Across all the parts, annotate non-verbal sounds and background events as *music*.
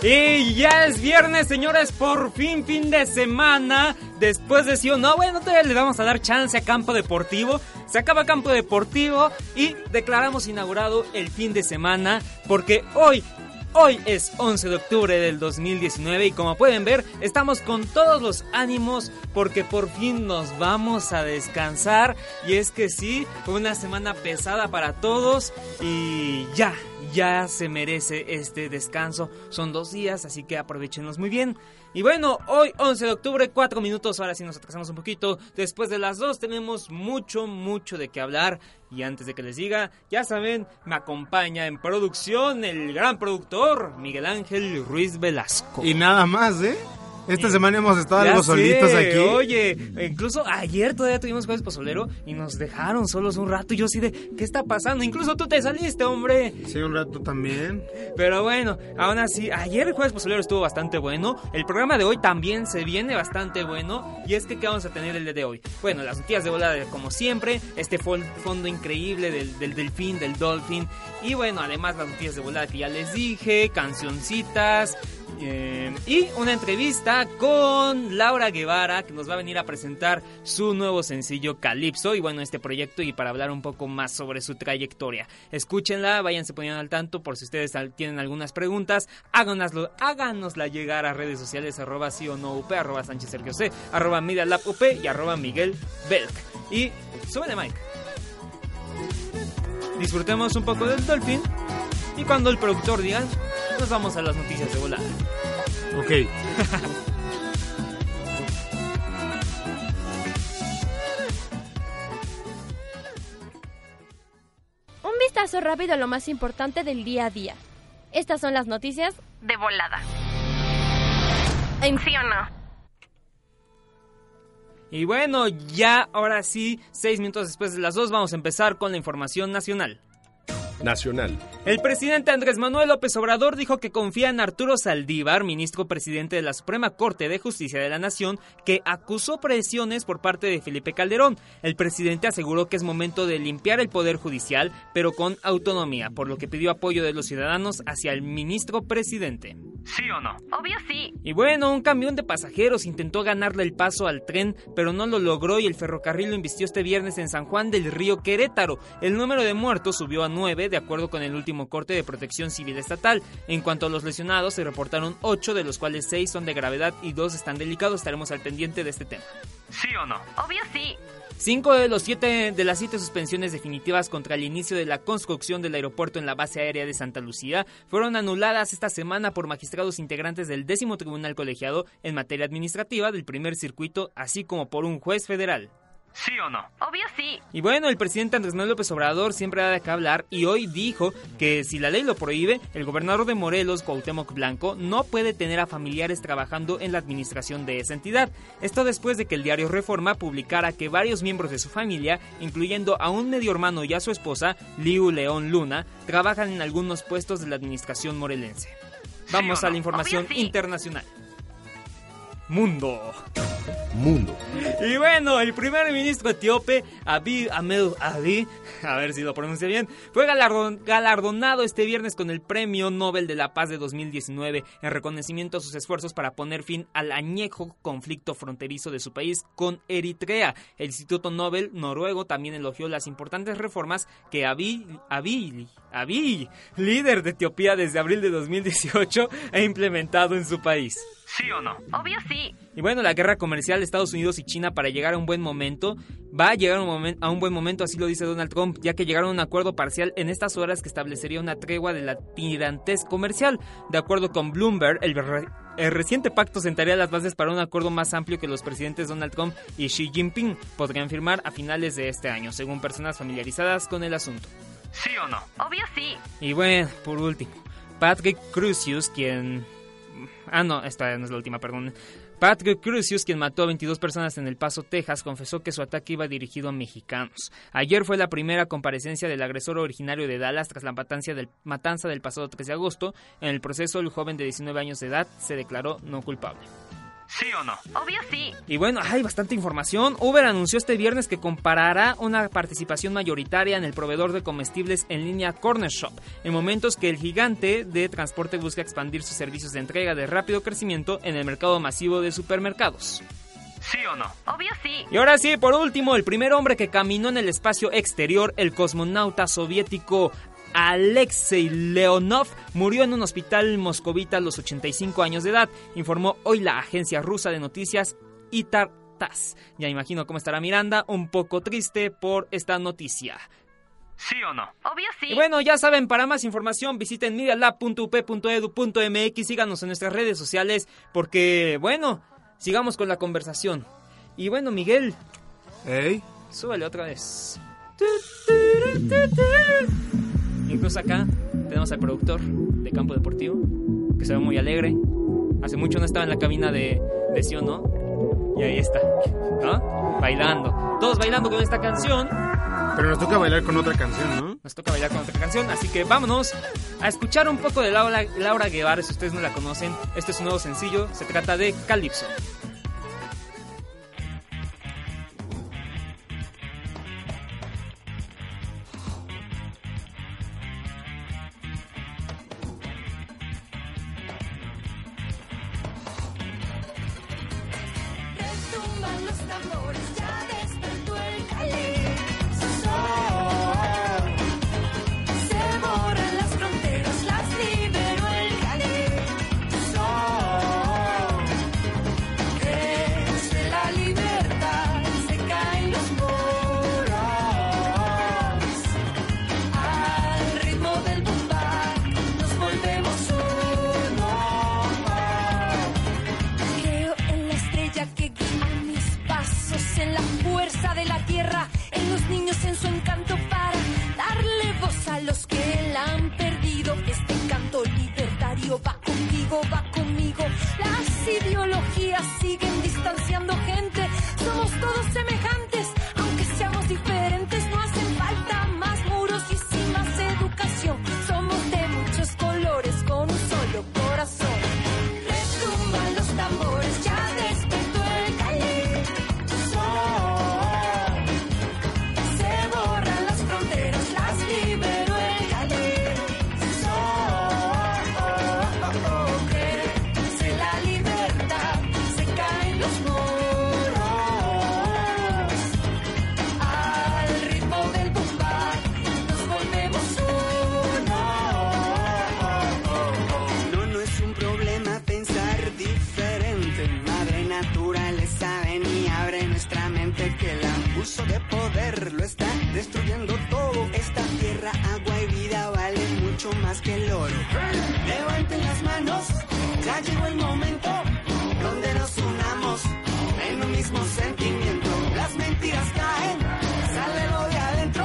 Y ya es viernes, señores, por fin, fin de semana. Después de sí o no, bueno, todavía le vamos a dar chance a Campo Deportivo. Se acaba Campo Deportivo y declaramos inaugurado el fin de semana porque hoy Hoy es 11 de octubre del 2019 y como pueden ver estamos con todos los ánimos porque por fin nos vamos a descansar y es que sí, fue una semana pesada para todos y ya, ya se merece este descanso. Son dos días, así que aprovechenlos muy bien. Y bueno, hoy 11 de octubre, 4 minutos, ahora sí nos atrasamos un poquito. Después de las 2 tenemos mucho, mucho de qué hablar. Y antes de que les diga, ya saben, me acompaña en producción el gran productor Miguel Ángel Ruiz Velasco. Y nada más, ¿eh? Esta semana hemos estado Ya algo solitos sé, aquí. Oye, incluso ayer todavía tuvimos jueves pozolero y nos dejaron solos un rato. Y yo así de, ¿qué está pasando? Incluso tú te saliste, hombre. Sí, un rato también. Pero bueno, aún así, ayer el jueves pozolero estuvo bastante bueno. El programa de hoy también se viene bastante bueno. Y es que, ¿qué vamos a tener el día de hoy? Bueno, las noticias de volada, como siempre. Este fondo increíble del, del delfín, del dolphin. Y bueno, además las noticias de volada que ya les dije, cancioncitas. Eh, y una entrevista con Laura Guevara que nos va a venir a presentar su nuevo sencillo Calypso y bueno este proyecto y para hablar un poco más sobre su trayectoria. Escúchenla, váyanse poniendo al tanto por si ustedes tienen algunas preguntas, háganoslo, háganosla llegar a redes sociales arroba sí o no up, arroba Sánchez Sergio C, arroba Media up y arroba Miguel Belk. Y súbele Mike. Disfrutemos un poco del Dolphin y cuando el productor diga, nos vamos a las noticias de volada. Ok. Un vistazo rápido a lo más importante del día a día. Estas son las noticias de volada. ¿En sí o no? Y bueno, ya ahora sí, seis minutos después de las dos, vamos a empezar con la información nacional. Nacional. El presidente Andrés Manuel López Obrador dijo que confía en Arturo Saldívar, ministro presidente de la Suprema Corte de Justicia de la Nación, que acusó presiones por parte de Felipe Calderón. El presidente aseguró que es momento de limpiar el Poder Judicial, pero con autonomía, por lo que pidió apoyo de los ciudadanos hacia el ministro presidente. ¿Sí o no? Obvio sí. Y bueno, un camión de pasajeros intentó ganarle el paso al tren, pero no lo logró y el ferrocarril lo invistió este viernes en San Juan del Río Querétaro. El número de muertos subió a nueve, de acuerdo con el último corte de protección civil estatal. En cuanto a los lesionados, se reportaron ocho, de los cuales seis son de gravedad y dos están delicados. Estaremos al pendiente de este tema. ¿Sí o no? Obvio sí. Cinco de los siete de las siete suspensiones definitivas contra el inicio de la construcción del aeropuerto en la base aérea de Santa Lucía fueron anuladas esta semana por magistrados integrantes del décimo tribunal colegiado en materia administrativa del primer circuito, así como por un juez federal. ¿Sí o no? Obvio sí. Y bueno, el presidente Andrés Manuel López Obrador siempre da de qué hablar y hoy dijo que si la ley lo prohíbe, el gobernador de Morelos, Cuauhtémoc Blanco, no puede tener a familiares trabajando en la administración de esa entidad. Esto después de que el diario Reforma publicara que varios miembros de su familia, incluyendo a un medio hermano y a su esposa, Liu León Luna, trabajan en algunos puestos de la administración morelense. Vamos a la información internacional. Mundo. Mundo. Y bueno, el primer ministro etíope, Abiy Ahmed Abi, a ver si lo pronuncio bien, fue galardon- galardonado este viernes con el Premio Nobel de la Paz de 2019 en reconocimiento a sus esfuerzos para poner fin al añejo conflicto fronterizo de su país con Eritrea. El Instituto Nobel noruego también elogió las importantes reformas que Abiy, Abiy, Abiy, líder de Etiopía desde abril de 2018, ha implementado en su país. ¿Sí o no? Obvio sí. Y bueno, la guerra comercial Estados Unidos y China para llegar a un buen momento va a llegar a un, momen- a un buen momento, así lo dice Donald Trump, ya que llegaron a un acuerdo parcial en estas horas que establecería una tregua de la tirantez comercial. De acuerdo con Bloomberg, el, re- el reciente pacto sentaría las bases para un acuerdo más amplio que los presidentes Donald Trump y Xi Jinping podrían firmar a finales de este año, según personas familiarizadas con el asunto. ¿Sí o no? Obvio sí. Y bueno, por último, Patrick Crucius, quien... Ah, no, esta no es la última, perdón. Patrick Crucius, quien mató a 22 personas en El Paso, Texas, confesó que su ataque iba dirigido a mexicanos. Ayer fue la primera comparecencia del agresor originario de Dallas tras la matanza del, matanza del pasado 3 de agosto. En el proceso, el joven de 19 años de edad se declaró no culpable. ¿Sí o no? Obvio sí. Y bueno, hay bastante información. Uber anunció este viernes que comparará una participación mayoritaria en el proveedor de comestibles en línea Corner Shop, en momentos que el gigante de transporte busca expandir sus servicios de entrega de rápido crecimiento en el mercado masivo de supermercados. ¿Sí o no? Obvio sí. Y ahora sí, por último, el primer hombre que caminó en el espacio exterior, el cosmonauta soviético Alexei Leonov, murió en un hospital moscovita a los 85 años de edad, informó hoy la agencia rusa de noticias Itar TASS. Ya imagino cómo estará Miranda, un poco triste por esta noticia. ¿Sí o no? Obvio sí. Y bueno, ya saben, para más información visiten medialab.up.edu.mx, síganos en nuestras redes sociales, porque, bueno, sigamos con la conversación. Y bueno, Miguel, ¿Ey? Súbele otra vez. Incluso acá tenemos al productor de Campo Deportivo, que se ve muy alegre. Hace mucho no estaba en la cabina de, de sí o no. Y ahí está, ¿no? Bailando. Todos bailando con esta canción. Pero nos toca bailar con otra canción, ¿no? Nos toca bailar con otra canción, así que vámonos a escuchar un poco de Laura, Laura Guevara, si ustedes no la conocen. Este es un nuevo sencillo, se trata de Calypso. Retumban todo. Esta tierra, agua y vida valen mucho más que el oro. Levanten las manos, ya llegó el momento donde nos unamos en un mismo sentimiento. Las mentiras caen, sale lo de adentro,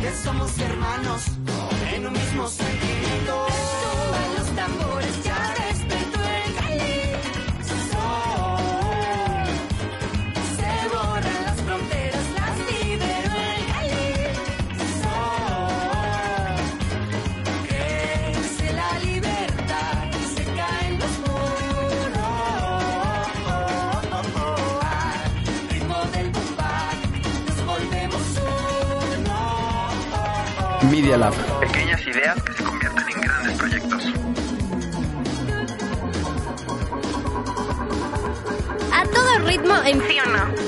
que somos hermanos en un mismo sentimiento. Media Lab. Pequeñas ideas que se convierten en grandes proyectos. A todo ritmo en sí o no.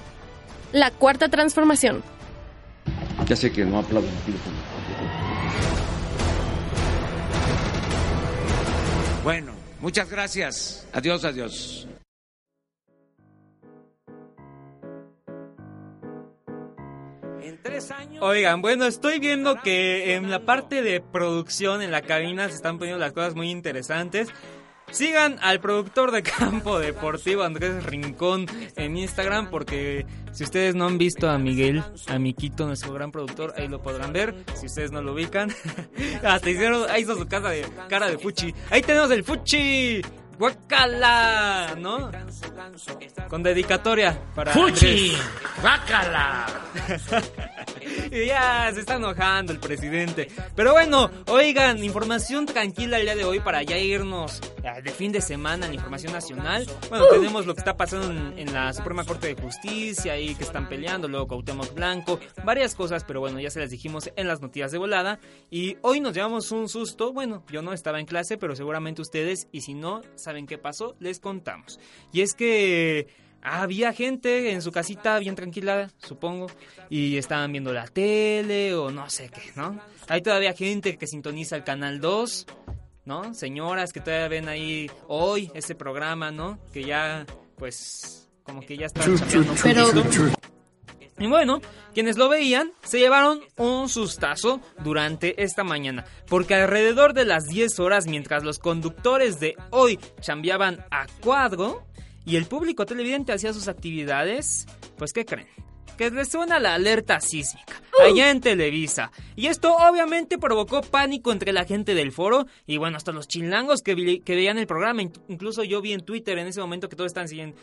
la cuarta transformación. Ya sé que no aplauden aquí. Bueno, muchas gracias. Adiós, adiós. Oigan, bueno, estoy viendo que en la parte de producción, en la cabina, se están poniendo las cosas muy interesantes. Sigan al productor de campo deportivo Andrés Rincón en Instagram porque si ustedes no han visto a Miguel, a Miquito, nuestro gran productor, ahí lo podrán ver. Si ustedes no lo ubican, *laughs* hasta hicieron, ahí hizo su casa de cara de Fuchi. Ahí tenemos el Fuchi. ¡Guacala! ¿No? Con dedicatoria para. ¡Fuchi! ¡Guacala! *laughs* *laughs* y ya se está enojando el presidente. Pero bueno, oigan, información tranquila el día de hoy para ya irnos de fin de semana en información nacional. Bueno, tenemos lo que está pasando en, en, la Suprema Corte de Justicia y que están peleando, luego Cuauhtémoc Blanco, varias cosas, pero bueno, ya se las dijimos en las noticias de volada. Y hoy nos llevamos un susto. Bueno, yo no estaba en clase, pero seguramente ustedes, y si no saben qué pasó, les contamos. Y es que había gente en su casita bien tranquila, supongo, y estaban viendo la tele o no sé qué, ¿no? Hay todavía gente que sintoniza el canal 2, ¿no? Señoras que todavía ven ahí hoy ese programa, ¿no? Que ya, pues, como que ya están Pero... Y bueno, quienes lo veían se llevaron un sustazo durante esta mañana, porque alrededor de las 10 horas, mientras los conductores de hoy chambeaban a cuadro y el público televidente hacía sus actividades, pues ¿qué creen? Que les suena la alerta sísmica, allá en Televisa. Y esto obviamente provocó pánico entre la gente del foro y bueno, hasta los chilangos que, que veían el programa. Incluso yo vi en Twitter en ese momento que todos están siguiendo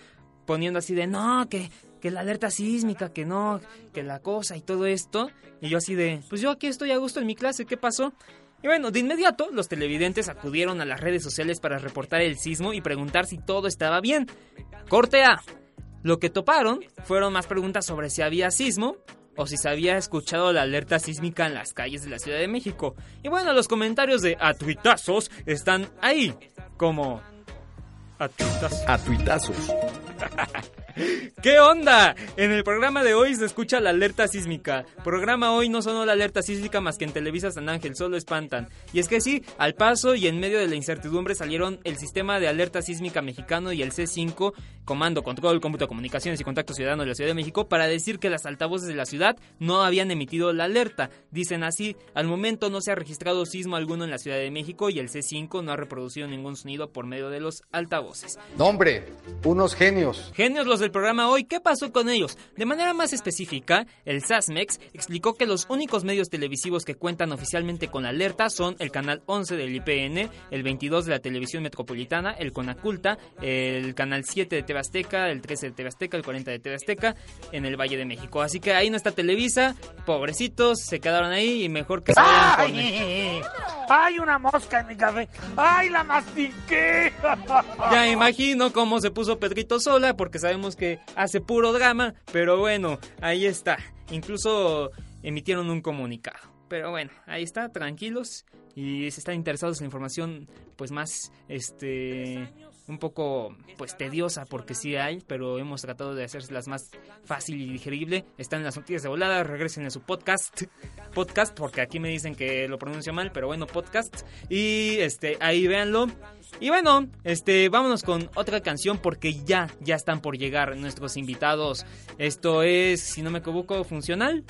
poniendo así de no, que, que la alerta sísmica, que no, que la cosa y todo esto. Y yo así de, pues yo aquí estoy a gusto en mi clase, ¿qué pasó? Y bueno, de inmediato los televidentes acudieron a las redes sociales para reportar el sismo y preguntar si todo estaba bien. Corte A. Lo que toparon fueron más preguntas sobre si había sismo o si se había escuchado la alerta sísmica en las calles de la Ciudad de México. Y bueno, los comentarios de atuitazos están ahí, como atuitazos. Atuitazos. *laughs* *laughs* ¿Qué onda? En el programa de hoy se escucha la alerta sísmica. Programa hoy no sonó la alerta sísmica más que en Televisa San Ángel, solo espantan. Y es que sí, al paso y en medio de la incertidumbre salieron el sistema de alerta sísmica mexicano y el C5, Comando, Control, Cómputo, Comunicaciones y Contacto Ciudadano de la Ciudad de México, para decir que las altavoces de la ciudad no habían emitido la alerta. Dicen así, al momento no se ha registrado sismo alguno en la Ciudad de México y el C5 no ha reproducido ningún sonido por medio de los altavoces. No, hombre, unos genios. Genios los del programa hoy, ¿qué pasó con ellos? De manera más específica, el SASMEX explicó que los únicos medios televisivos que cuentan oficialmente con alerta son el canal 11 del IPN, el 22 de la televisión metropolitana, el Conaculta, el canal 7 de TV Azteca, el 13 de TV Azteca, el 40 de TV Azteca, en el Valle de México. Así que ahí no está Televisa, pobrecitos, se quedaron ahí y mejor que se. ¡Ay, una mosca en mi café! ¡Ay, la mastiqué! Ya imagino cómo se puso Pedrito sola, porque sabemos que hace puro drama, pero bueno, ahí está. Incluso emitieron un comunicado. Pero bueno, ahí está, tranquilos. Y si están interesados en información, pues más, este, un poco pues tediosa porque sí hay, pero hemos tratado de hacerlas más fácil y digerible. Están en las noticias de volada, regresen a su podcast, podcast porque aquí me dicen que lo pronuncio mal, pero bueno, podcast y este ahí véanlo. Y bueno, este vámonos con otra canción porque ya ya están por llegar nuestros invitados. Esto es, si no me equivoco, funcional.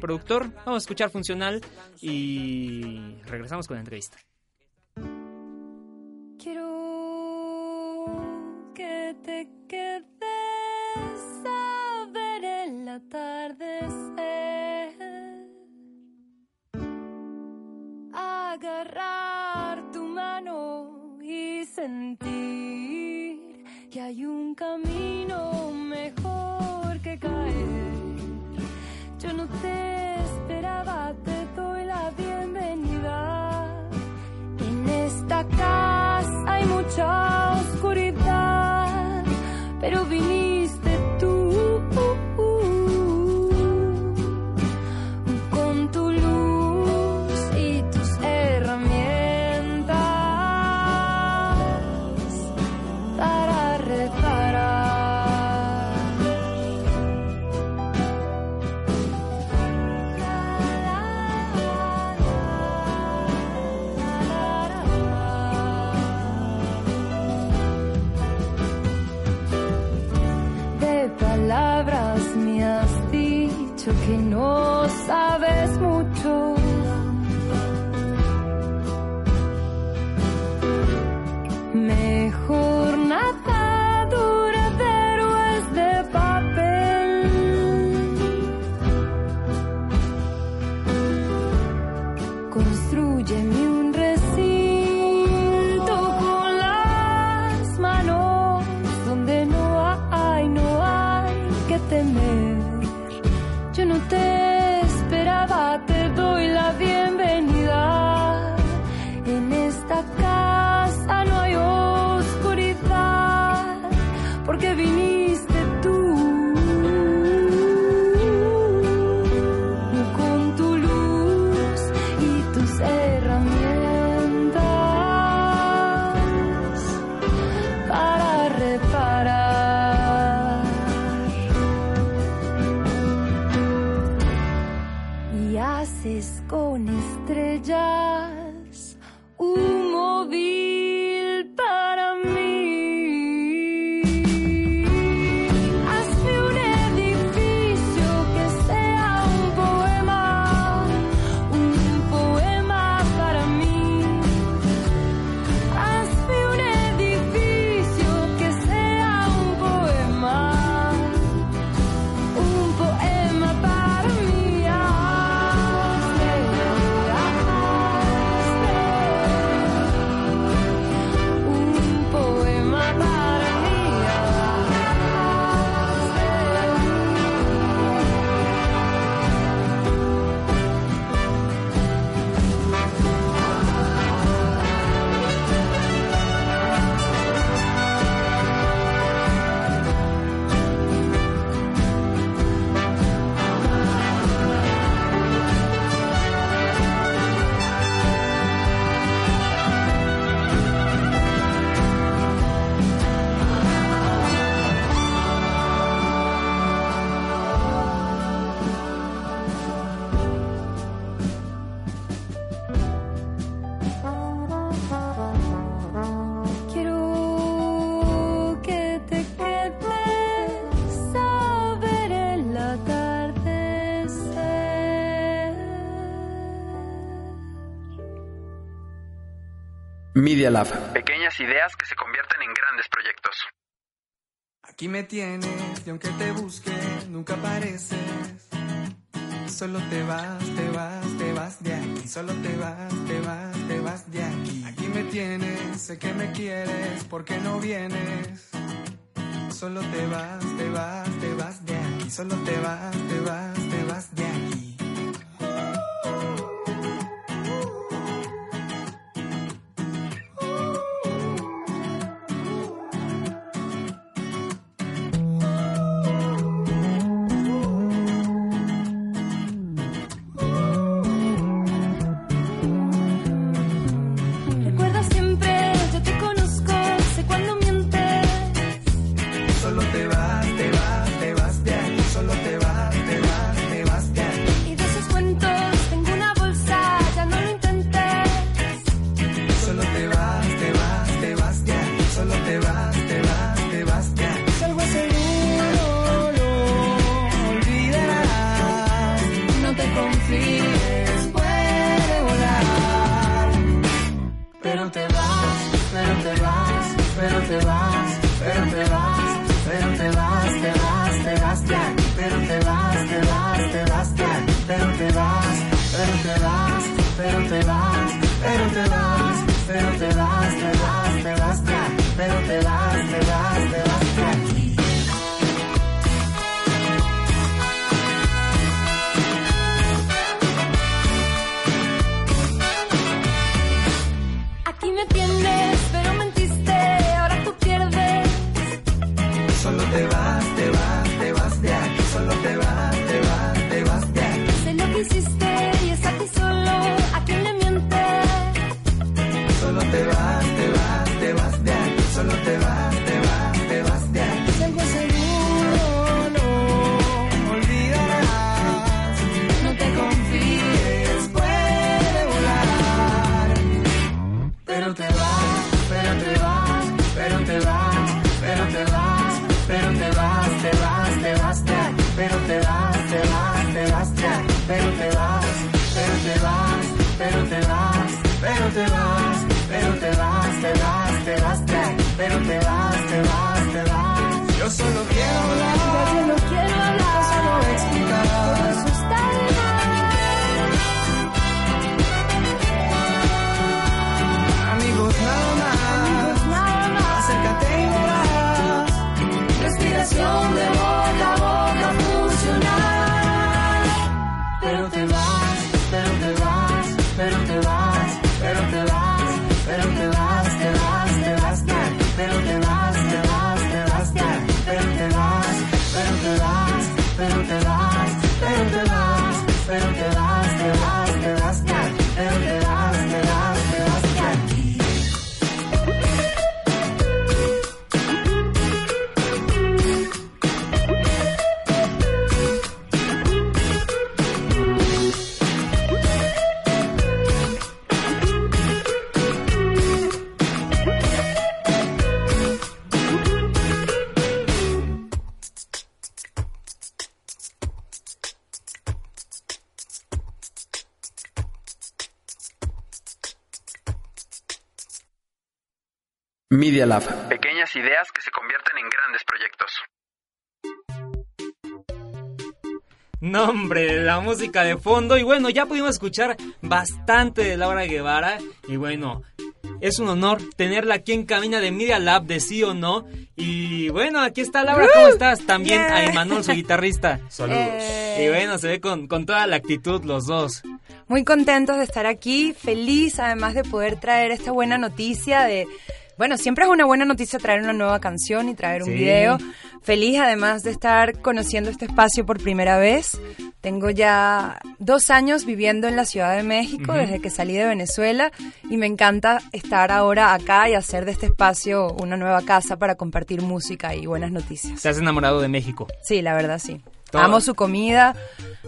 Productor, vamos a escuchar funcional y regresamos con la entrevista. Quiero que te quedes a ver el atardecer. Agarrar que hay un camino mejor que caer. Yo no te esperaba, te doy la bienvenida. En esta casa hay mucha oscuridad, pero viniste Media Lab. Pequeñas ideas que se convierten en grandes proyectos. Aquí me tienes y aunque te busque nunca apareces. Solo te vas, te vas, te vas de aquí. Solo te vas, te vas, te vas de aquí. Aquí me tienes, sé que me quieres, ¿por qué no vienes? Solo te vas, te vas, te vas de aquí. Solo te vas, te vas, te vas de aquí. Media Lab. Pequeñas ideas que se convierten en grandes proyectos. No, hombre, la música de fondo. Y bueno, ya pudimos escuchar bastante de Laura Guevara. Y bueno, es un honor tenerla aquí en Camina de Media Lab de sí o no. Y bueno, aquí está Laura, ¿cómo estás? También Yeah. a Emanuel, su guitarrista. *laughs* Saludos. Y bueno, se ve con, con toda la actitud los dos. Muy contentos de estar aquí, feliz además de poder traer esta buena noticia de... Bueno, siempre es una buena noticia traer una nueva canción y traer un Sí. video. Feliz además de estar conociendo este espacio por primera vez. Tengo ya dos años viviendo en la Ciudad de México desde que salí de Venezuela y me encanta estar ahora acá y hacer de este espacio una nueva casa para compartir música y buenas noticias. ¿Te has enamorado de México? Sí, la verdad sí. Todo. Amo su comida,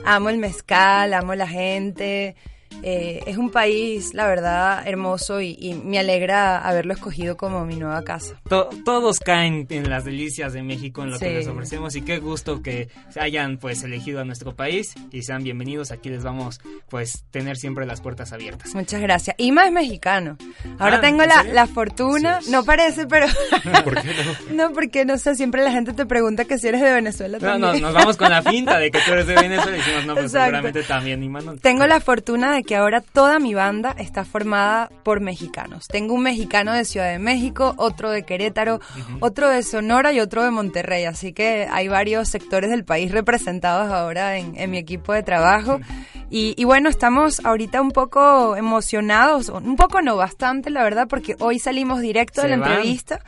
amo el mezcal, amo la gente. Eh, es un país, la verdad, hermoso y, y me alegra haberlo escogido como mi nueva casa. To- todos caen en las delicias de México en lo que Sí. les ofrecemos y qué gusto que hayan pues elegido a nuestro país y sean bienvenidos aquí les vamos pues tener siempre las puertas abiertas Muchas gracias. Ima es mexicano. Ahora Ah, tengo ¿en la, la fortuna, no parece, pero... *laughs* ¿Por qué *laughs* no? porque no sé, siempre la gente te pregunta que si eres de Venezuela No, también. nos, nos vamos con la finta de que tú eres de *laughs* Venezuela y decimos, no, pues Exacto. seguramente también, y Manuel. Tengo la fortuna de que ahora toda mi banda está formada por mexicanos. Tengo un mexicano de Ciudad de México, otro de Querétaro, otro de Sonora y otro de Monterrey. Así que hay varios sectores del país representados ahora en, en mi equipo de trabajo. *laughs* Y, y bueno, estamos ahorita un poco emocionados, un poco no, bastante la verdad, porque hoy salimos directo de la van. entrevista.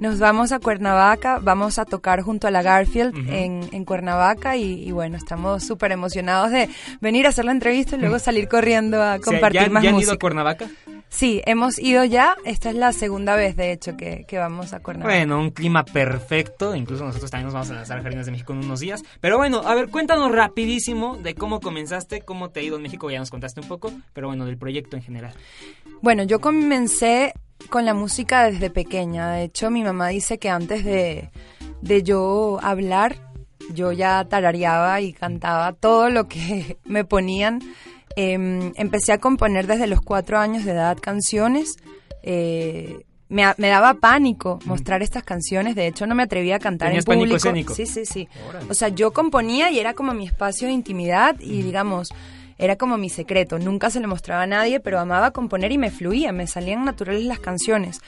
Nos vamos a Cuernavaca, vamos a tocar junto a la Garfield en, en Cuernavaca y, y bueno, estamos súper emocionados de venir a hacer la entrevista y luego salir corriendo a *laughs* O sea, compartir ¿ya, más ya han música. ido a Cuernavaca? Sí, hemos ido ya, esta es la segunda vez de hecho que, que vamos a Cuernavaca. Bueno, un clima perfecto, incluso nosotros también nos vamos a lanzar a Jardines de México en unos días. Pero bueno, a ver, cuéntanos rapidísimo de cómo comenzaste, cómo te ha ido en México, ya nos contaste un poco, pero bueno, del proyecto en general. Bueno, yo comencé con la música desde pequeña. De hecho, mi mamá dice que antes de, de yo hablar, yo ya tarareaba y cantaba todo lo que *laughs* me ponían. Em, empecé a componer desde los cuatro años de edad canciones. Eh, me, me daba pánico mostrar estas canciones, de hecho no me atrevía a cantar ¿Tenías en público. pánico escénico? Sí, sí, sí. O sea, yo componía y era como mi espacio de intimidad y digamos, era como mi secreto. Nunca se le mostraba a nadie, pero amaba componer y me fluía, me salían naturales las canciones.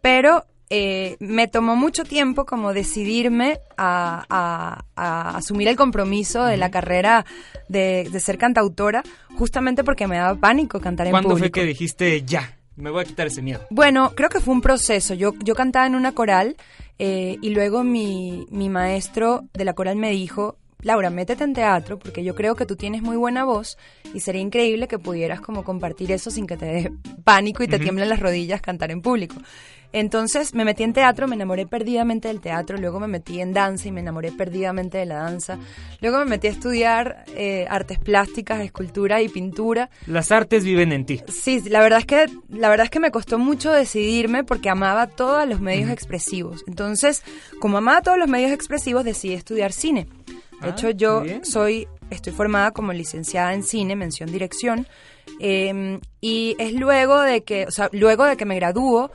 Pero eh, me tomó mucho tiempo como decidirme a, a- a asumir el compromiso de la carrera de, de ser cantautora, justamente porque me daba pánico cantar en ¿Cuándo público. fue que dijiste ya? Me voy a quitar ese miedo. Bueno, creo que fue un proceso. Yo, yo cantaba en una coral eh, y luego mi, mi maestro de la coral me dijo, Laura, métete en teatro porque yo creo que tú tienes muy buena voz y sería increíble que pudieras como compartir eso sin que te dé *laughs* pánico y te tiemblen las rodillas cantar en público. Entonces me metí en teatro, me enamoré perdidamente del teatro, luego me metí en danza y me enamoré perdidamente de la danza, luego me metí a estudiar eh, artes plásticas, escultura y pintura Las artes viven en ti. Sí, la verdad es que la verdad es que me costó mucho decidirme porque amaba todos los medios expresivos. Entonces, como amaba todos los medios expresivos, decidí estudiar cine. De Ah, hecho, yo soy estoy formada como licenciada en cine, mención dirección. Eh, y es luego de que, o sea, luego de que me gradúo,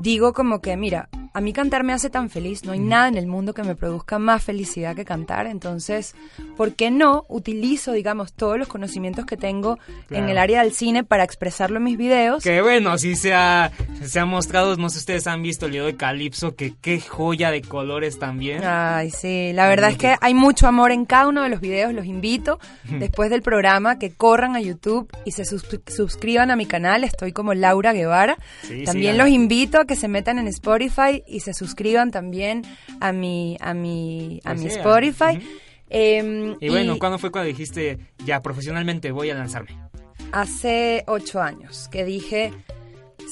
digo como que, mira, a mí cantar me hace tan feliz, no hay nada en el mundo que me produzca más felicidad que cantar, entonces, ¿por qué no utilizo, digamos, todos los conocimientos que tengo en Claro. el área del cine para expresarlo en mis videos? Que bueno, sí se ha, se ha mostrado, no sé si ustedes han visto el video de Calypso, que qué joya de colores también. Ay, sí, la verdad es que hay mucho amor en cada uno de los videos, los invito después del programa que corran a YouTube y se sus- suscriban a mi canal, estoy como Laura Guevara. Sí, también los invito a que se metan en Spotify y se suscriban también a mi a mi a Pues mi Spotify. Em, Y bueno, ¿cuándo fue cuando dijiste, ya profesionalmente voy a lanzarme? hace ocho años que dije,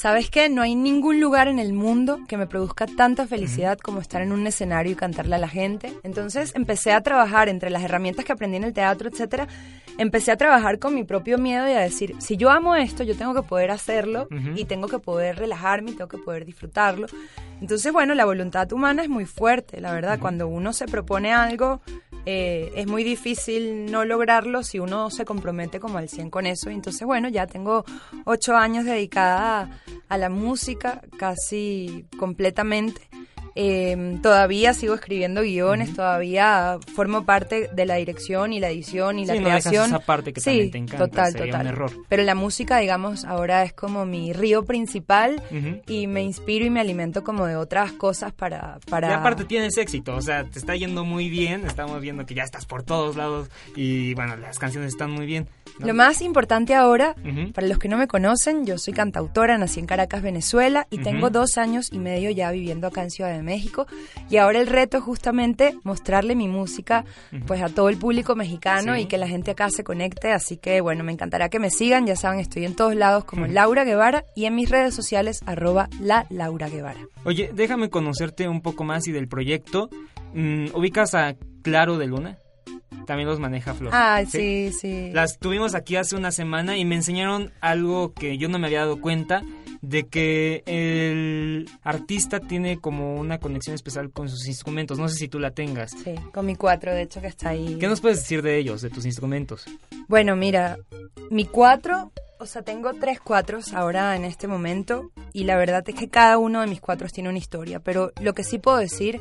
¿sabes qué? No hay ningún lugar en el mundo que me produzca tanta felicidad como estar en un escenario y cantarle a la gente. Entonces empecé a trabajar entre las herramientas que aprendí en el teatro, etcétera. Empecé a trabajar con mi propio miedo y a decir, si yo amo esto, yo tengo que poder hacerlo Ujú. y tengo que poder relajarme y tengo que poder disfrutarlo. Entonces, bueno, la voluntad humana es muy fuerte, la verdad. Cuando uno se propone algo, eh, es muy difícil no lograrlo si uno se compromete como al 100 con eso. Entonces, bueno, ya tengo ocho años dedicada a, a la música casi completamente. Eh, todavía sigo escribiendo guiones, todavía formo parte de la dirección y la edición y la no creación. esa parte que sí, también te encanta, total, sería total. un error. Pero la música, digamos, ahora es como mi río principal y me inspiro y me alimento como de otras cosas para... para... Y aparte tienes éxito, o sea, te está yendo muy bien, estamos viendo que ya estás por todos lados y bueno, las canciones están muy bien. ¿No? Lo más importante ahora, para los que no me conocen, yo soy cantautora, nací en Caracas, Venezuela, y tengo dos años y medio ya viviendo acá en Ciudad de México. Y ahora el reto es justamente mostrarle mi música pues a todo el público mexicano Sí. y que la gente acá se conecte. Así que bueno, me encantará que me sigan, ya saben, estoy en todos lados como Laura Guevara y en mis redes sociales arroba la Laura Guevara. Oye, déjame conocerte un poco más y del proyecto. Mm, ¿Ubicas a Claro de Luna? También los maneja Flor. Ay, sí, sí. Las tuvimos aquí hace una semana y me enseñaron algo que yo no me había dado cuenta de que el artista tiene como una conexión especial con sus instrumentos. No sé si tú la tengas. Sí, con mi cuatro, de hecho, que está ahí. ¿Qué nos puedes decir de ellos, de tus instrumentos? Bueno, mira, mi cuatro, o sea, tengo tres cuatros ahora en este momento y la verdad es que cada uno de mis cuatros tiene una historia, pero lo que sí puedo decir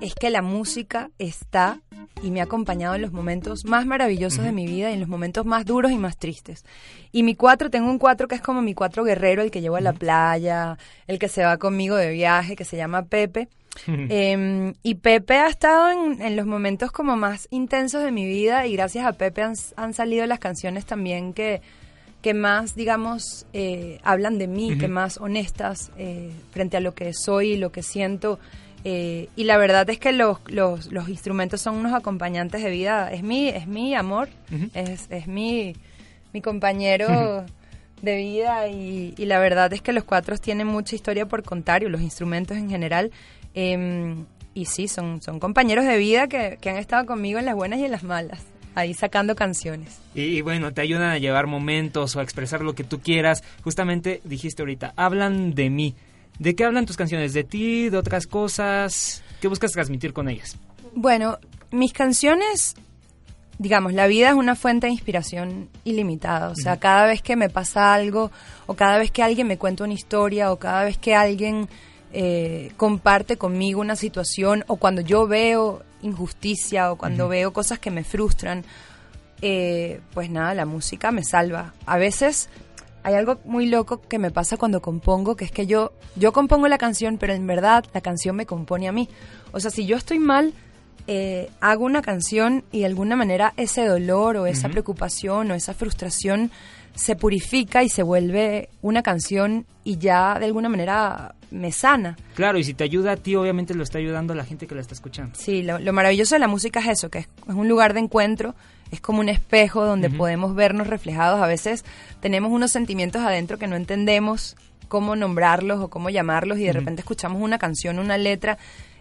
es que la música está y me ha acompañado en los momentos más maravillosos de mi vida y en los momentos más duros y más tristes. Y mi cuatro, tengo un cuatro que es como mi cuatro guerrero, el que llevo a la playa, el que se va conmigo de viaje, que se llama Pepe. Eh, y Pepe ha estado en, en los momentos como más intensos de mi vida y gracias a Pepe han, han salido las canciones también que, que más, digamos, eh, hablan de mí, que más honestas eh, frente a lo que soy y lo que siento. Eh, y la verdad es que los, los, los instrumentos son unos acompañantes de vida. Es mi, es mi amor, Ujú. es, es mi, mi compañero de vida y, y la verdad es que los cuatro tienen mucha historia por contar y los instrumentos en general. Em, y sí, son, son compañeros de vida que, que han estado conmigo en las buenas y en las malas, ahí sacando canciones. Y bueno, te ayudan a llevar momentos o a expresar lo que tú quieras. Justamente dijiste ahorita, hablan de mí. ¿De qué hablan tus canciones? ¿De ti? ¿De otras cosas? ¿Qué buscas transmitir con ellas? Bueno, mis canciones digamos, la vida es una fuente de inspiración ilimitada. O sea, cada vez que me pasa algo, o cada vez que alguien me cuenta una historia, o cada vez que alguien eh, comparte conmigo una situación, o cuando yo veo injusticia, o cuando veo cosas que me frustran, eh, pues nada, la música me salva. A veces hay algo muy loco que me pasa cuando compongo, que es que yo, yo compongo la canción, pero en verdad la canción me compone a mí. O sea, si yo estoy mal, eh, hago una canción y de alguna manera ese dolor o esa preocupación o esa frustración se purifica y se vuelve una canción y ya de alguna manera me sana. Claro, y si te ayuda a ti, obviamente lo está ayudando a la gente que la está escuchando. Sí, lo, lo maravilloso de la música es eso, que es, es un lugar de encuentro, es como un espejo donde podemos vernos reflejados. A veces tenemos unos sentimientos adentro que no entendemos cómo nombrarlos o cómo llamarlos y de repente escuchamos una canción, una letra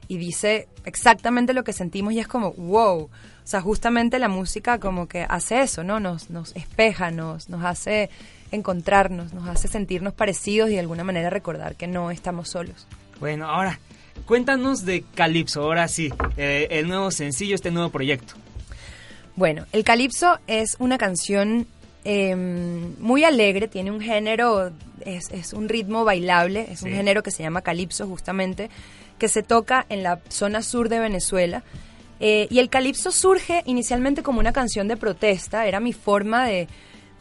y dice exactamente lo que sentimos y es como, wow. O sea, justamente la música como que hace eso, ¿no? Nos, nos espeja, nos, nos hace encontrarnos, nos hace sentirnos parecidos y de alguna manera recordar que no estamos solos. Bueno, ahora, cuéntanos de Calypso, ahora sí, eh, el nuevo sencillo, este nuevo proyecto. Bueno, el calipso es una canción eh, muy alegre, tiene un género, es, es un ritmo bailable, es un género que se llama calipso justamente, que se toca en la zona sur de Venezuela. Eh, y el calipso surge inicialmente como una canción de protesta, era mi forma de,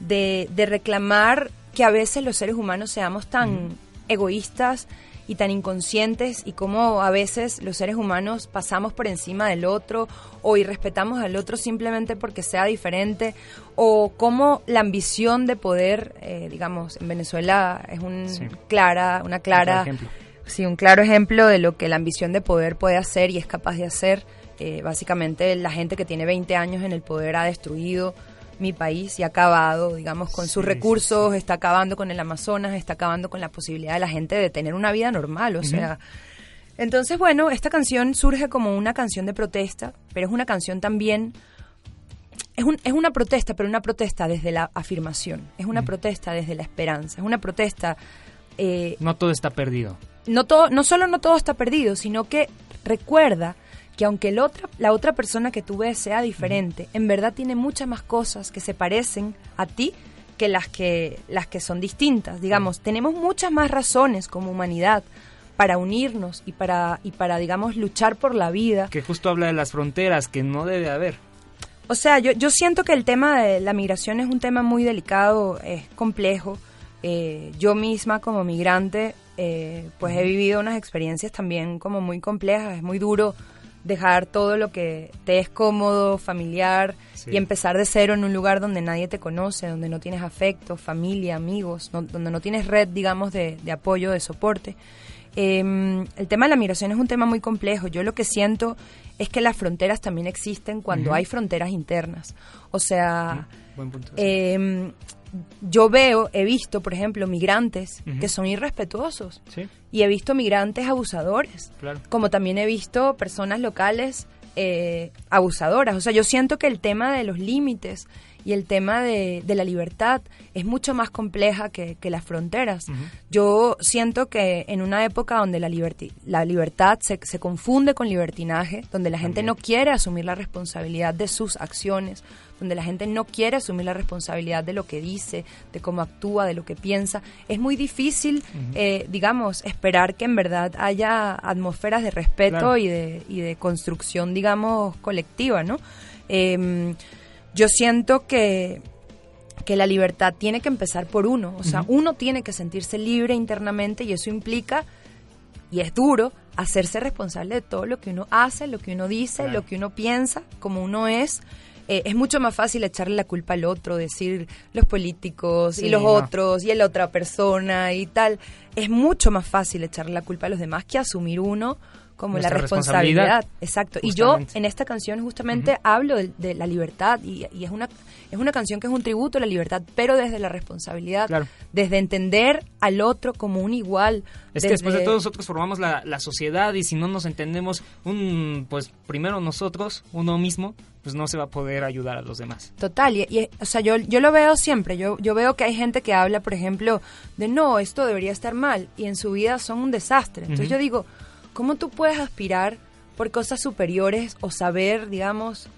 de, de reclamar que a veces los seres humanos seamos tan egoístas y tan inconscientes y cómo a veces los seres humanos pasamos por encima del otro o irrespetamos al otro simplemente porque sea diferente o cómo la ambición de poder, eh, digamos, en Venezuela es un Sí. clara, una clara, Un claro ejemplo. sí, un claro ejemplo de lo que la ambición de poder puede hacer y es capaz de hacer. Eh, básicamente la gente que tiene 20 años en el poder ha destruido mi país y ha acabado, digamos, con sus Sí, recursos, está acabando con el Amazonas, está acabando con la posibilidad de la gente de tener una vida normal, o sea... Entonces, bueno, esta canción surge como una canción de protesta, pero es una canción también... Es, un- es una protesta, pero una protesta desde la afirmación, es una protesta desde la esperanza, es una protesta... eh, No todo está perdido. no todo, no solo no todo está perdido, sino que recuerda que aunque el otra, la otra persona que tú ves sea diferente, en verdad tiene muchas más cosas que se parecen a ti que las que las que son distintas. Digamos, tenemos muchas más razones como humanidad para unirnos y para y para digamos luchar por la vida. Que justo habla de las fronteras, que no debe haber. O sea, yo, yo siento que el tema de la migración es un tema muy delicado, es complejo. Eh, yo misma como migrante, eh, pues he vivido unas experiencias también como muy complejas. Es muy duro dejar todo lo que te es cómodo, familiar, Sí. y empezar de cero en un lugar donde nadie te conoce, donde no tienes afecto, familia, amigos, no- donde no tienes red, digamos, de, de apoyo, de soporte. Eh, el tema de la migración es un tema muy complejo. Yo lo que siento es que las fronteras también existen cuando hay fronteras internas. O sea, Buen punto. eh, yo veo, he visto, por ejemplo, migrantes que son irrespetuosos. Sí. Y he visto migrantes abusadores. Claro. Como también he visto personas locales eh, abusadoras. O sea, yo siento que el tema de los límites y el tema de, de la libertad es mucho más compleja que, que las fronteras. Yo siento que en una época donde la, liberti- la libertad se, se confunde con libertinaje, donde la gente no quiere asumir la responsabilidad de sus acciones, donde la gente no quiere asumir la responsabilidad de lo que dice, de cómo actúa, de lo que piensa, es muy difícil, Ujú. eh, digamos, esperar que en verdad haya atmósferas de respeto Claro. y, de, y de construcción, digamos, colectiva, ¿no? Em, yo siento que, que la libertad tiene que empezar por uno, o sea, uno tiene que sentirse libre internamente y eso implica, y es duro, hacerse responsable de todo lo que uno hace, lo que uno dice, Claro. lo que uno piensa, como uno es. Eh, es mucho más fácil echarle la culpa al otro, decir los políticos Sí, y los no. otros y la otra persona y tal. Es mucho más fácil echarle la culpa a los demás que asumir uno como la responsabilidad. responsabilidad. Exacto. Y yo en esta canción justamente hablo de, de la libertad y, y es una es una canción que es un tributo a la libertad, pero desde la responsabilidad, Claro. desde entender al otro como un igual. Es que después de todo nosotros formamos la, la sociedad y si no nos entendemos, un pues primero nosotros, uno mismo, pues no se va a poder ayudar a los demás. Total, y, y, o sea, yo, yo lo veo siempre, yo, yo veo que hay gente que habla, por ejemplo, de no, esto debería estar mal, y en su vida son un desastre. Entonces yo digo, ¿cómo tú puedes aspirar por cosas superiores o saber, digamos,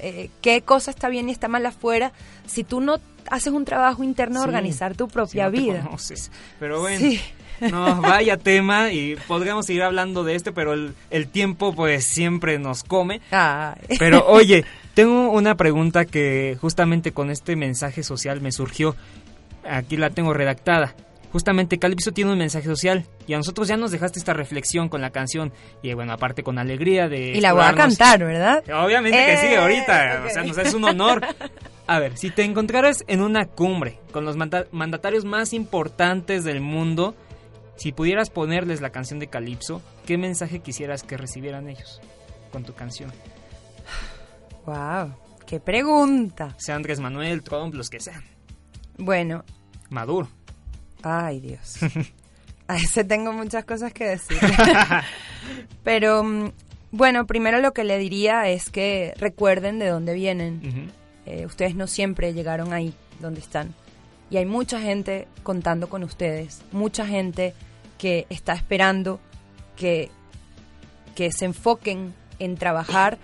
eh, qué cosa está bien y está mal afuera si tú no haces un trabajo interno de Sí, organizar tu si propia no te vida. conoces. Pero bueno, Sí. no, vaya tema y podríamos seguir hablando de este, pero el, el tiempo pues siempre nos come. Ay. Pero *laughs* oye, tengo una pregunta que justamente con este mensaje social me surgió. Aquí la tengo redactada. Justamente Calypso tiene un mensaje social y a nosotros ya nos dejaste esta reflexión con la canción y bueno, aparte con alegría de... Y la voy a cantar, ¿verdad? Obviamente que sí, Eh, ahorita. O sea, nos es un honor. A ver, si te encontraras en una cumbre con los manda- mandatarios más importantes del mundo, si pudieras ponerles la canción de Calypso, ¿qué mensaje quisieras que recibieran ellos con tu canción? Wow, qué pregunta. Sea Andrés Manuel, Trump, los que sean. Bueno, Maduro. Ay Dios. *laughs* A ese tengo muchas cosas que decir. *laughs* Pero mm, bueno, primero lo que le diría es que recuerden de dónde vienen. Eh, ustedes no siempre llegaron ahí donde están. Y hay mucha gente contando con ustedes, mucha gente que está esperando que, que se enfoquen en trabajar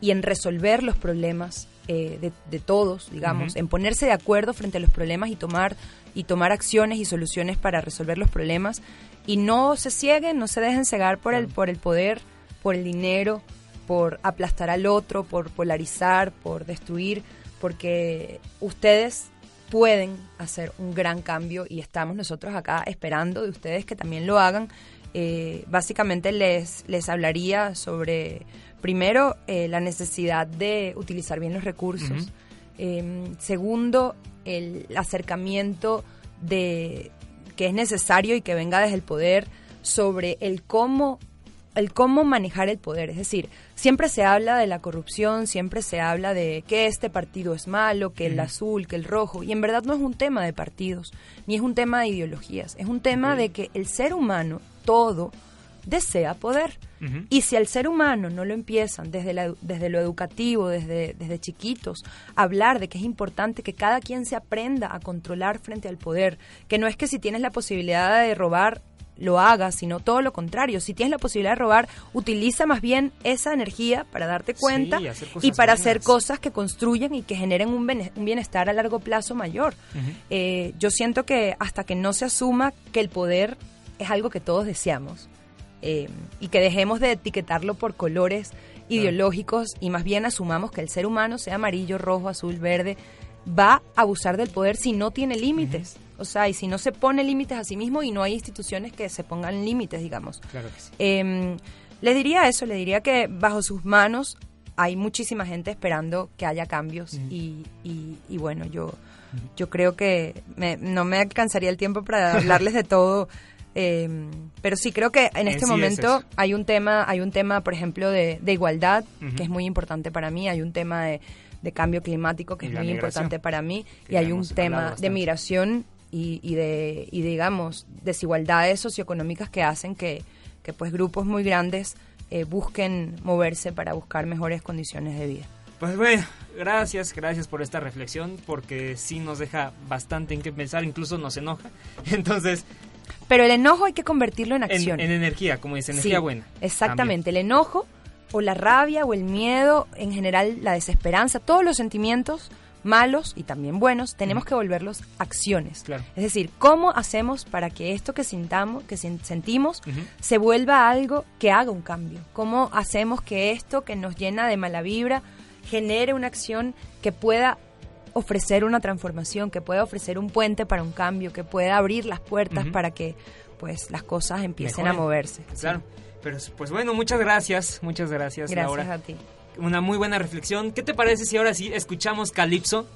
y en resolver los problemas eh, de, de todos, digamos, Ujú. en ponerse de acuerdo frente a los problemas y tomar, y tomar acciones y soluciones para resolver los problemas. Y no se cieguen, no se dejen cegar por el, por el poder, por el dinero, por aplastar al otro, por polarizar, por destruir, porque ustedes pueden hacer un gran cambio y estamos nosotros acá esperando de ustedes que también lo hagan. Eh, básicamente les, les hablaría sobre, primero, eh, la necesidad de utilizar bien los recursos. Eh, segundo, el acercamiento de que es necesario y que venga desde el poder sobre el cómo el cómo manejar el poder. Es decir, siempre se habla de la corrupción, siempre se habla de que este partido es malo, que el azul, que el rojo, y en verdad no es un tema de partidos, ni es un tema de ideologías, es un tema de que el ser humano, todo, desea poder. Y si al ser humano no lo empiezan desde, la- desde lo educativo, desde, desde chiquitos, hablar de que es importante que cada quien se aprenda a controlar frente al poder, que no es que si tienes la posibilidad de robar lo hagas, sino todo lo contrario. Si tienes la posibilidad de robar, utiliza más bien esa energía para darte cuenta y para hacer cosas que construyen y que generen un bienestar a largo plazo mayor. Eh, yo siento que hasta que no se asuma que el poder es algo que todos deseamos eh, y que dejemos de etiquetarlo por colores ideológicos y más bien asumamos que el ser humano, sea amarillo, rojo, azul, verde, va a abusar del poder si no tiene límites. O sea, y si no se pone límites a sí mismo y no hay instituciones que se pongan límites, digamos. Claro que sí. Eh, le diría eso, le diría que bajo sus manos hay muchísima gente esperando que haya cambios y, y- y bueno, yo, yo creo que me- no me alcanzaría el tiempo para hablarles de todo, *laughs* eh, pero sí creo que en este sí momento hay un tema, hay un tema, por ejemplo, de, de igualdad que es muy importante para mí, hay un tema de, de cambio climático que Y es muy importante para mí. y hay un tema de migración y, y de y digamos desigualdades socioeconómicas que hacen que, que pues grupos muy grandes eh, busquen moverse para buscar mejores condiciones de vida. Pues bueno, gracias, gracias por esta reflexión, porque sí nos deja bastante en qué pensar, incluso nos enoja. *laughs* Entonces, Pero el enojo hay que convertirlo en acción. en energía, como dice, energía Sí, buena. Exactamente, el enojo o la rabia o el miedo, en general la desesperanza, todos los sentimientos malos y también buenos, tenemos que volverlos acciones. Es decir, ¿cómo hacemos para que esto que sintamos, que sentimos, se vuelva algo que haga un cambio? ¿Cómo hacemos que esto que nos llena de mala vibra genere una acción que pueda ofrecer una transformación, que pueda ofrecer un puente para un cambio, que pueda abrir las puertas para que pues las cosas empiecen Mejoren. a moverse? Claro. Pero pues bueno, muchas gracias, muchas gracias, Gracias Laura. a ti. Una muy buena reflexión. ¿Qué te parece si ahora sí escuchamos Calypso?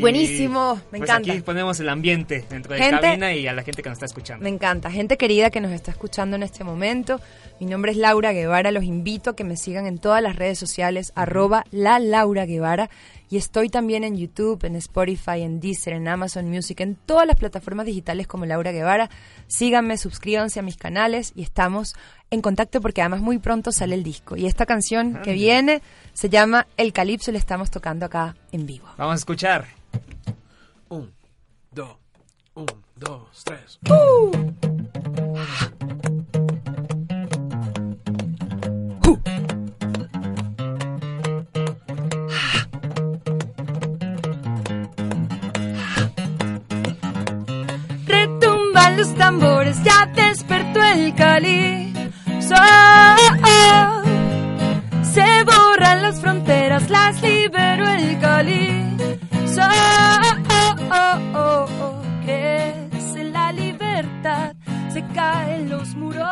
Buenísimo, me pues, encanta. Aquí ponemos el ambiente dentro de Gente- cabina y a la gente que nos está escuchando. Me encanta. Gente querida que nos está escuchando en este momento. Mi nombre es Laura Guevara. Los invito a que me sigan en todas las redes sociales, arroba la Laura Guevara. Y estoy también en YouTube, en Spotify, en Deezer, en Amazon Music, en todas las plataformas digitales como Laura Guevara. Síganme, suscríbanse a mis canales y estamos en contacto porque además muy pronto sale el disco. Y esta canción que Ah, viene se llama El Calipso y la estamos tocando acá en vivo. Vamos a escuchar. Un, dos, un, dos, tres. Uh. Retumban los tambores, ya despertó el calizo. Se borran las fronteras, las liberó el calizo. Cali. Crece la libertad, se caen los muros.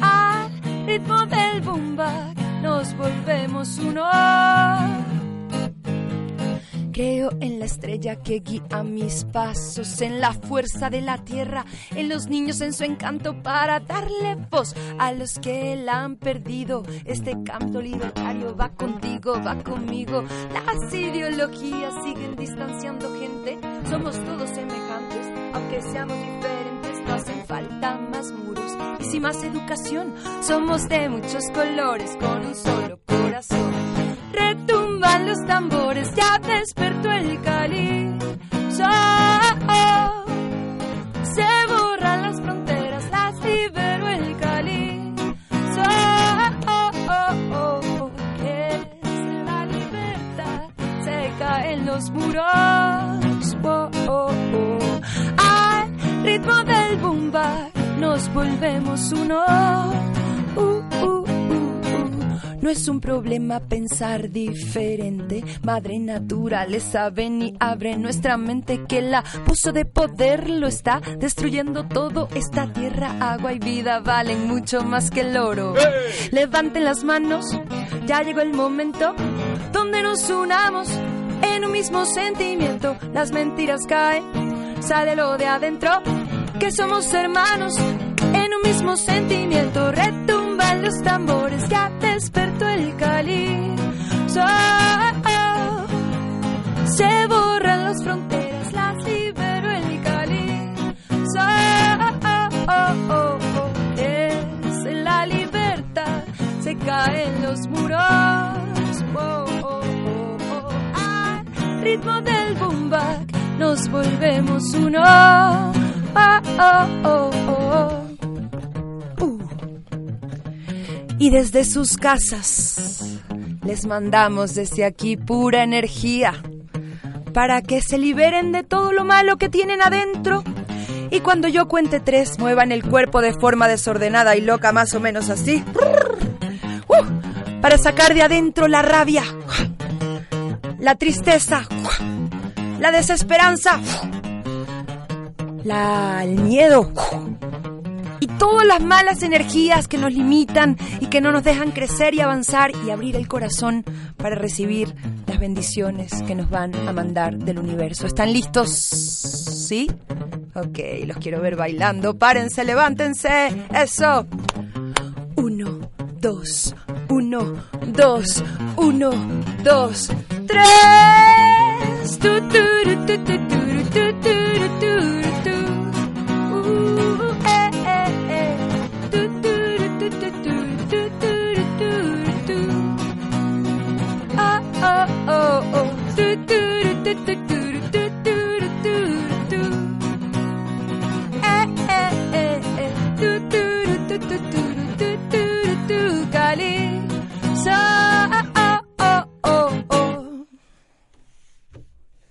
Al ritmo del boom bap nos volvemos uno. Creo en la estrella que guía mis pasos, en la fuerza de la tierra, en los niños, en su encanto para darle voz a los que la han perdido. Este canto libertario va contigo, va conmigo. Las ideologías siguen distanciando gente. Somos todos semejantes, aunque seamos diferentes, no hacen falta más muros y sin más educación. Somos de muchos colores con un solo corazón. Retumban los tambores, despertó el Cali. Se borran las fronteras, las liberó el Cali. Que es la libertad, se caen los muros. Oh, oh, oh. Al ritmo del boom bap, nos volvemos uno. Uh. No es un problema pensar diferente. Madre naturaleza ven y abre nuestra mente que la puso de poder lo está destruyendo todo. Esta tierra, agua y vida valen mucho más que el oro. Levanten las manos, ya llegó el momento donde nos unamos en un mismo sentimiento. Las mentiras caen, sale lo de adentro, que somos hermanos en un mismo sentimiento. Los tambores, ya despertó el Cali. Se borran las fronteras, las liberó el Cali. Es la libertad, se caen los muros. Oh, oh, oh. Al ritmo del boom bap, nos volvemos uno. Oh, oh, oh, Y desde sus casas les mandamos desde aquí pura energía para que se liberen de todo lo malo que tienen adentro. Y cuando yo cuente tres, muevan el cuerpo de forma desordenada y loca, más o menos así. Uh, para sacar de adentro la rabia, la tristeza, la desesperanza, la, el miedo y todas las malas energías que nos limitan y que no nos dejan crecer y avanzar y abrir el corazón para recibir las bendiciones que nos van a mandar del universo. ¿Están listos? ¿Sí? Ok, los quiero ver bailando. Párense, levántense. Eso. Uno, dos, uno, dos, uno, dos, tres.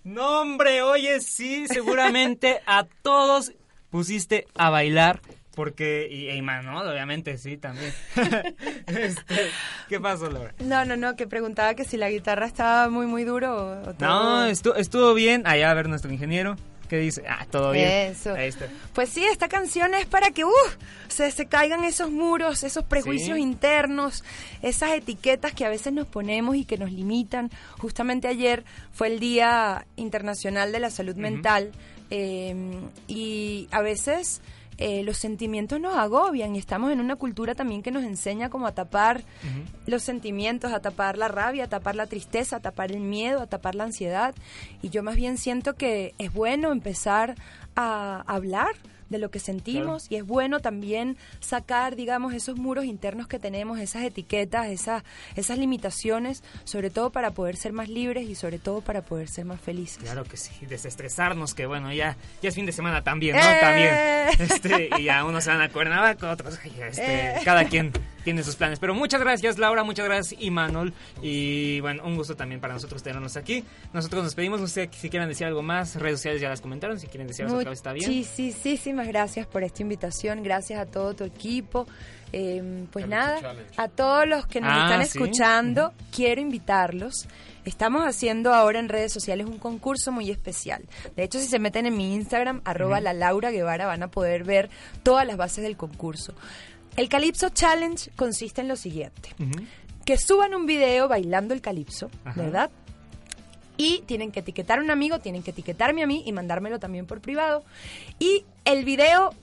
No, hombre, oye, sí, seguramente a todos pusiste a bailar. Porque, y, y Manuel, obviamente, sí, también. *laughs* Este, ¿Qué pasó, Laura? No, no, no, que preguntaba que si la guitarra estaba muy, muy duro o, o todo- No, estuvo, estuvo bien. Allá a ver nuestro ingeniero. ¿Qué dice? Ah, todo bien. Eso. Ahí está. Pues sí, esta canción es para que uh, se, se caigan esos muros, esos prejuicios Sí. internos, esas etiquetas que a veces nos ponemos y que nos limitan. Justamente ayer fue el Día Internacional de la Salud Mental eh, y a veces eh, los sentimientos nos agobian y estamos en una cultura también que nos enseña como a tapar los sentimientos, a tapar la rabia, a tapar la tristeza, a tapar el miedo, a tapar la ansiedad. Y yo más bien siento que es bueno empezar a hablar de lo que sentimos y es bueno también sacar, digamos, esos muros internos que tenemos, esas etiquetas, esas, esas limitaciones, sobre todo para poder ser más libres y sobre todo para poder ser más felices. Claro que sí, desestresarnos, que bueno, ya, ya es fin de semana también, ¿no? ¡Eh! También. Este, y ya unos se van a Cuernavaca, otros, este, ¡Eh! cada quien tiene sus planes. Pero muchas gracias Laura, muchas gracias Imanol y bueno, un gusto también para nosotros tenernos aquí. Nosotros nos pedimos, no sé si quieren decir algo más, redes sociales ya las comentaron, si quieren decir algo otra vez está bien. Muchísimas gracias por esta invitación, gracias a todo tu equipo. Eh, pues nada, a todos los que nos Ah, están sí. escuchando, quiero invitarlos. Estamos haciendo ahora en redes sociales un concurso muy especial. De hecho, si se meten en mi Instagram, arroba la Laura Guevara, van a poder ver todas las bases del concurso. El Calypso Challenge consiste en lo siguiente. Que suban un video bailando el calipso, Ajá. ¿verdad? Y tienen que etiquetar a un amigo, tienen que etiquetarme a mí y mandármelo también por privado. Y el video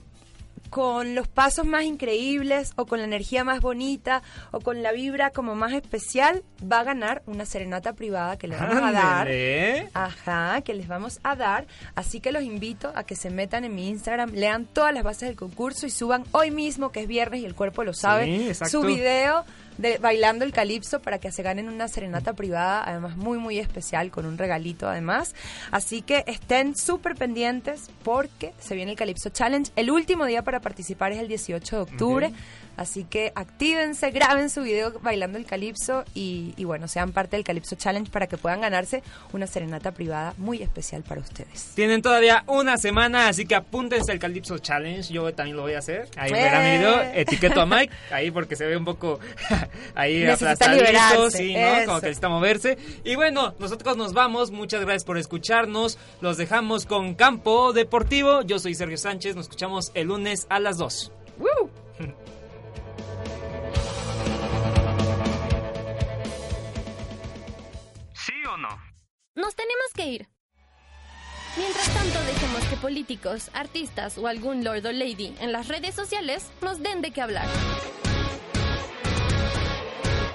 con los pasos más increíbles o con la energía más bonita o con la vibra como más especial va a ganar una serenata privada que le vamos a dar. Ajá, que les vamos a dar. Así que los invito a que se metan en mi Instagram, lean todas las bases del concurso y suban hoy mismo, que es viernes y el cuerpo lo sabe, Sí, su video de bailando el calipso para que se ganen una serenata privada, además muy muy especial con un regalito además. Así que estén súper pendientes porque se viene el Calipso Challenge. El último día para participar es el 18 de octubre. Así que actívense, graben su video bailando el calipso y, y bueno, sean parte del Calipso Challenge para que puedan ganarse una serenata privada muy especial para ustedes. Tienen todavía una semana, así que apúntense al Calypso Challenge. Yo también lo voy a hacer. Ahí ¡Eh! verán video. Etiqueto a Mike ahí porque se ve un poco *laughs* ahí Necesita aplastadito, liberarse, sí, ¿no? Como que necesita moverse. Y bueno, nosotros nos vamos. Muchas gracias por escucharnos. Los dejamos con Campo Deportivo. Yo soy Sergio Sánchez. Nos escuchamos el lunes a las 2. *laughs* ¿Sí o no? Nos tenemos que ir. Mientras tanto, dejemos que políticos, artistas o algún lord o lady en las redes sociales nos den de qué hablar.